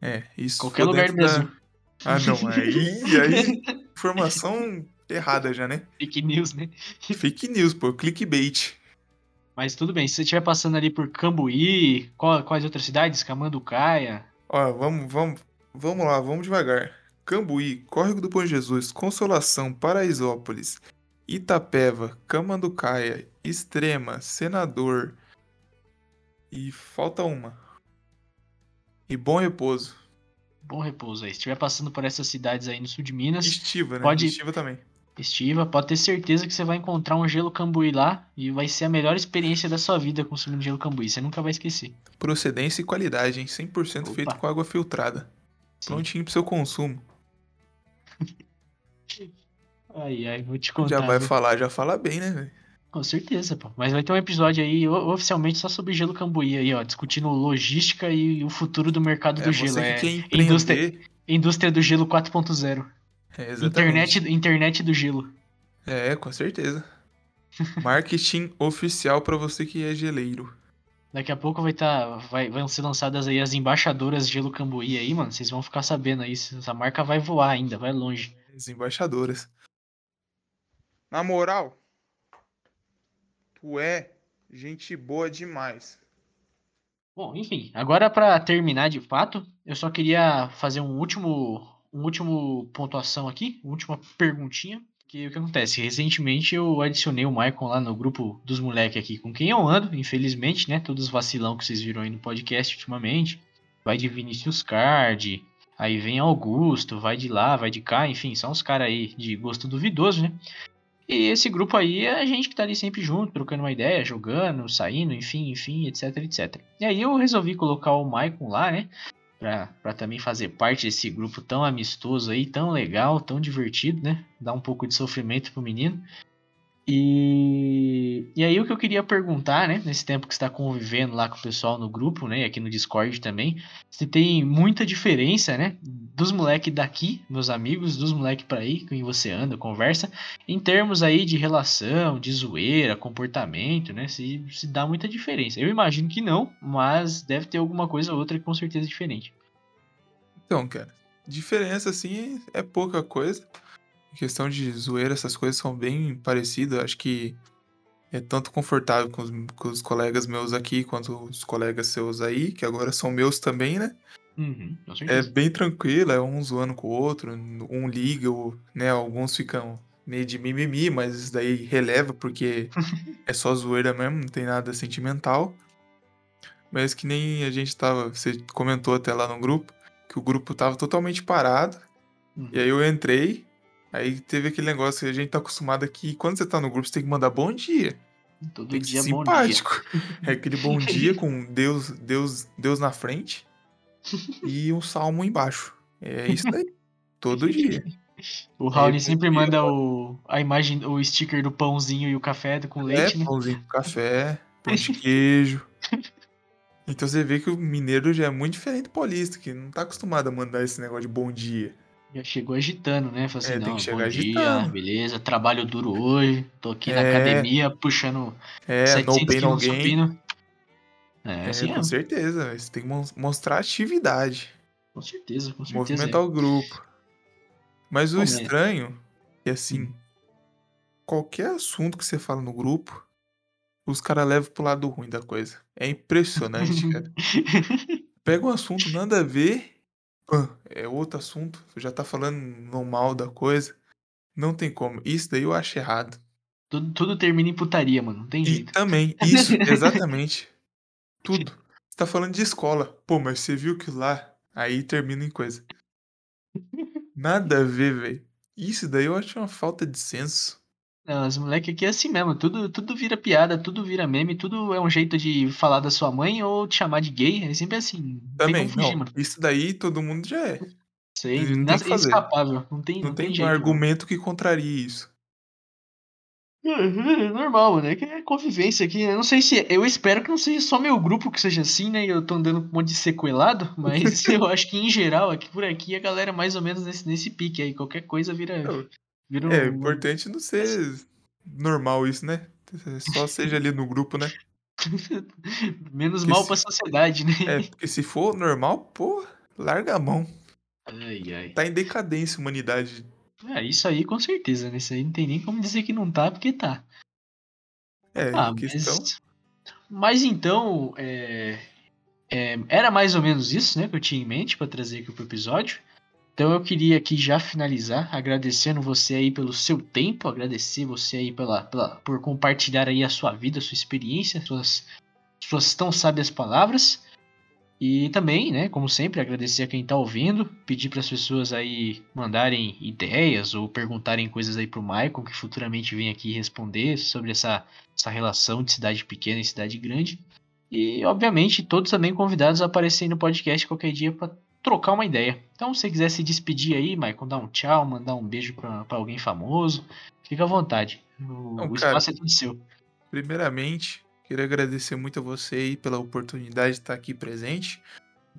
É, isso. Qualquer lugar do da- Brasil. Ah, não, aí, aí, informação errada já, né? Fake news, né? Fake news, pô, clickbait. Mas tudo bem, se você estiver passando ali por Cambuí, qual- quais outras cidades? Camanducaia. Ó, vamos, vamos, vamos lá, vamos devagar. Cambuí, Córrego do Bom Jesus, Consolação, Paraisópolis, Itapeva, Camanducaia, Extrema, Senador. E falta uma. E Bom Repouso. Bom repouso aí. Se estiver passando por essas cidades aí no sul de Minas, Estiva, né? Pode- Estiva também. Estiva, pode ter certeza que você vai encontrar um gelo Cambuí lá e vai ser a melhor experiência da sua vida consumindo gelo Cambuí. Você nunca vai esquecer. Procedência e qualidade, hein? 100% feito Opa. com água filtrada. Sim. Prontinho pro seu consumo. Ai, ai, vou te contar. já vai viu? falar, já fala bem, né, velho? Com certeza, pô. Mas vai ter um episódio aí oficialmente só sobre gelo Cambuí aí, ó, discutindo logística e o futuro do mercado do É gelo. você que É quer empreender. indústria, indústria do gelo 4.0. É. Internet, internet do gelo. É, com certeza. Marketing oficial pra você que é geleiro. Daqui a pouco vai tá, vai, vão ser lançadas aí as embaixadoras Gelo Cambuí aí, mano. Vocês vão ficar sabendo aí. Essa marca vai voar ainda, vai longe. As embaixadoras. Na moral, tu é gente boa demais. Bom, enfim, agora pra terminar de fato, eu só queria fazer um último, um último pontuação aqui, última perguntinha. Que o que acontece? Recentemente eu adicionei o Maicon lá no grupo dos moleques aqui, com quem eu ando, infelizmente, né? Todos os vacilão que vocês viram aí no podcast ultimamente. Vai de Vinicius Card, aí vem Augusto, vai de lá, vai de cá, enfim, são uns caras aí de gosto duvidoso, né? E esse grupo aí é a gente que tá ali sempre junto, trocando uma ideia, jogando, saindo, enfim, enfim, etc, etc. E aí eu resolvi colocar o Maicon lá, né? Pra também fazer parte desse grupo tão amistoso aí, tão legal, tão divertido, né? Dar um pouco de sofrimento pro menino. E, e aí o que eu queria perguntar, né? Nesse tempo que você tá convivendo lá com o pessoal no grupo, né? E aqui no Discord também. Se tem muita diferença, né? Dos moleques daqui, meus amigos, dos moleques pra aí, com quem você anda, conversa em termos aí de relação, de zoeira, comportamento, né? Se, se dá muita diferença. Eu imagino que não, mas deve ter alguma coisa ou outra com certeza diferente. Então, cara, diferença assim é pouca coisa. Em questão de zoeira, essas coisas são bem parecidas. Acho que é tanto confortável com os, com os colegas meus aqui quanto os colegas seus aí, que agora são meus também, né? Uhum, É bem tranquilo, é um zoando com o outro, um liga, ou, né? Alguns ficam meio de mimimi, mas isso daí releva porque é só zoeira mesmo, não tem nada sentimental. Mas que nem a gente tava, você comentou até lá no grupo, que o grupo tava totalmente parado, Uhum. e aí eu entrei, aí teve aquele negócio que a gente tá acostumado aqui, quando você tá no grupo, você tem que mandar bom dia. Todo Tem dia ser bom dia. simpático. É aquele bom dia com Deus, Deus, Deus na frente e um salmo embaixo. É isso daí. Todo dia. O Raoni Aí, sempre dia, manda o, a imagem, o sticker do pãozinho e o café com É, leite, né? pãozinho com café, pão de queijo. Então você vê que o mineiro já é muito diferente do paulista, que não tá acostumado a mandar esse negócio de bom dia. Já chegou agitando, né? Falou assim, É, tem não, que bom chegar dia, agitando. beleza, trabalho duro hoje, tô aqui na É. academia puxando É, 700 no pain, supino. É, É, assim com é, certeza. Você tem que mostrar atividade. com certeza, com certeza. Movimentar o grupo. Mas o Como é? estranho é assim: Hum. qualquer assunto que você fala no grupo, os caras levam pro lado ruim da coisa. É impressionante, cara. Pega um assunto nada a ver, é outro assunto. Você já tá falando no mal da coisa. Não tem como. Isso daí eu acho errado. tudo, tudo termina em putaria, mano, não tem E jeito. também, isso, exatamente. Tudo. Você tá falando de escola. Pô, mas você viu que lá. Aí termina em coisa. Nada a ver, velho. Isso daí eu acho uma falta de senso. Não, os moleques aqui é assim mesmo, tudo, tudo vira piada, tudo vira meme, tudo é um jeito de falar da sua mãe ou te chamar de gay, é sempre assim, não Também, fugir, não. mano. Isso daí todo mundo já é. Isso aí, não tem o nas- que fazer. inescapável, não tem, Não, não tem, tem jeito. mano. argumento que contrarie isso. É, é normal, mano. É que é convivência aqui. Eu não sei se. Eu espero que não seja só meu grupo que seja assim, né? E eu tô andando com um monte de sequelado. Mas eu acho que em geral, aqui por aqui, a galera é mais ou menos nesse, nesse pique aí. Qualquer coisa vira. Não, vira É um- importante não ser normal isso, né? Só seja ali no grupo, né? Menos que mal se- pra sociedade, né? É, porque se for normal, pô, larga a mão. Ai, ai. Tá em decadência a humanidade. É, isso aí com certeza, né? Isso aí não tem nem como dizer que não tá, porque tá. É, Ah, questão. mas. Mas então. é, é, era mais ou menos isso, né? Que eu tinha em mente pra trazer aqui pro episódio. Então eu queria aqui já finalizar agradecendo você aí pelo seu tempo, agradecer você aí pela, pela- por compartilhar aí a sua vida, a sua experiência, suas, suas tão sábias palavras. E também, né, como sempre, agradecer a quem tá ouvindo, pedir para as pessoas aí mandarem ideias ou perguntarem coisas aí pro Michael, que futuramente vem aqui responder sobre essa, essa relação de cidade pequena e cidade grande. E, obviamente, todos também convidados a aparecerem no podcast qualquer dia para trocar uma ideia. Então, se você quiser se despedir aí, Michael, dar um tchau, mandar um beijo para alguém famoso, fica à vontade. O, Não, o cara. espaço é todo seu. Primeiramente, queria agradecer muito a você aí pela oportunidade de estar aqui presente.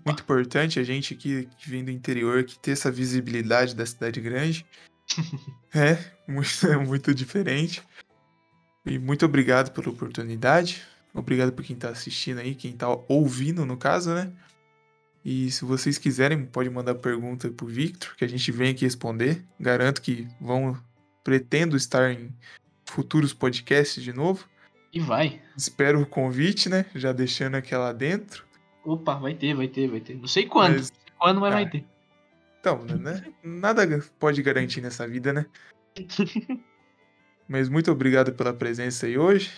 Muito importante a gente aqui que vem do interior que ter essa visibilidade da cidade grande. é, muito, é muito diferente. E muito obrigado pela oportunidade. Obrigado por quem tá assistindo aí, quem tá ouvindo no caso, né? E se vocês quiserem, pode mandar pergunta pro Victor, que a gente vem aqui responder. Garanto que vão pretendo estar em futuros podcasts de novo. E vai. Espero o convite, né? Já deixando aquela dentro. Opa, vai ter, vai ter, vai ter. Não sei quando, Mas, não sei quando, mas Ah. vai ter. então, né? Nada pode garantir nessa vida, né? Mas muito obrigado pela presença aí hoje,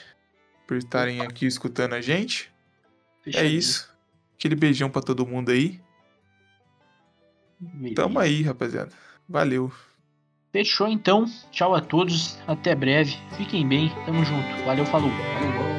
por estarem aqui escutando a gente. É isso. Aquele beijão pra todo mundo aí. Beleza. Tamo aí, rapaziada. Valeu. Fechou então. Tchau a todos. Até breve. Fiquem bem. Tamo junto. Valeu, falou. Valeu.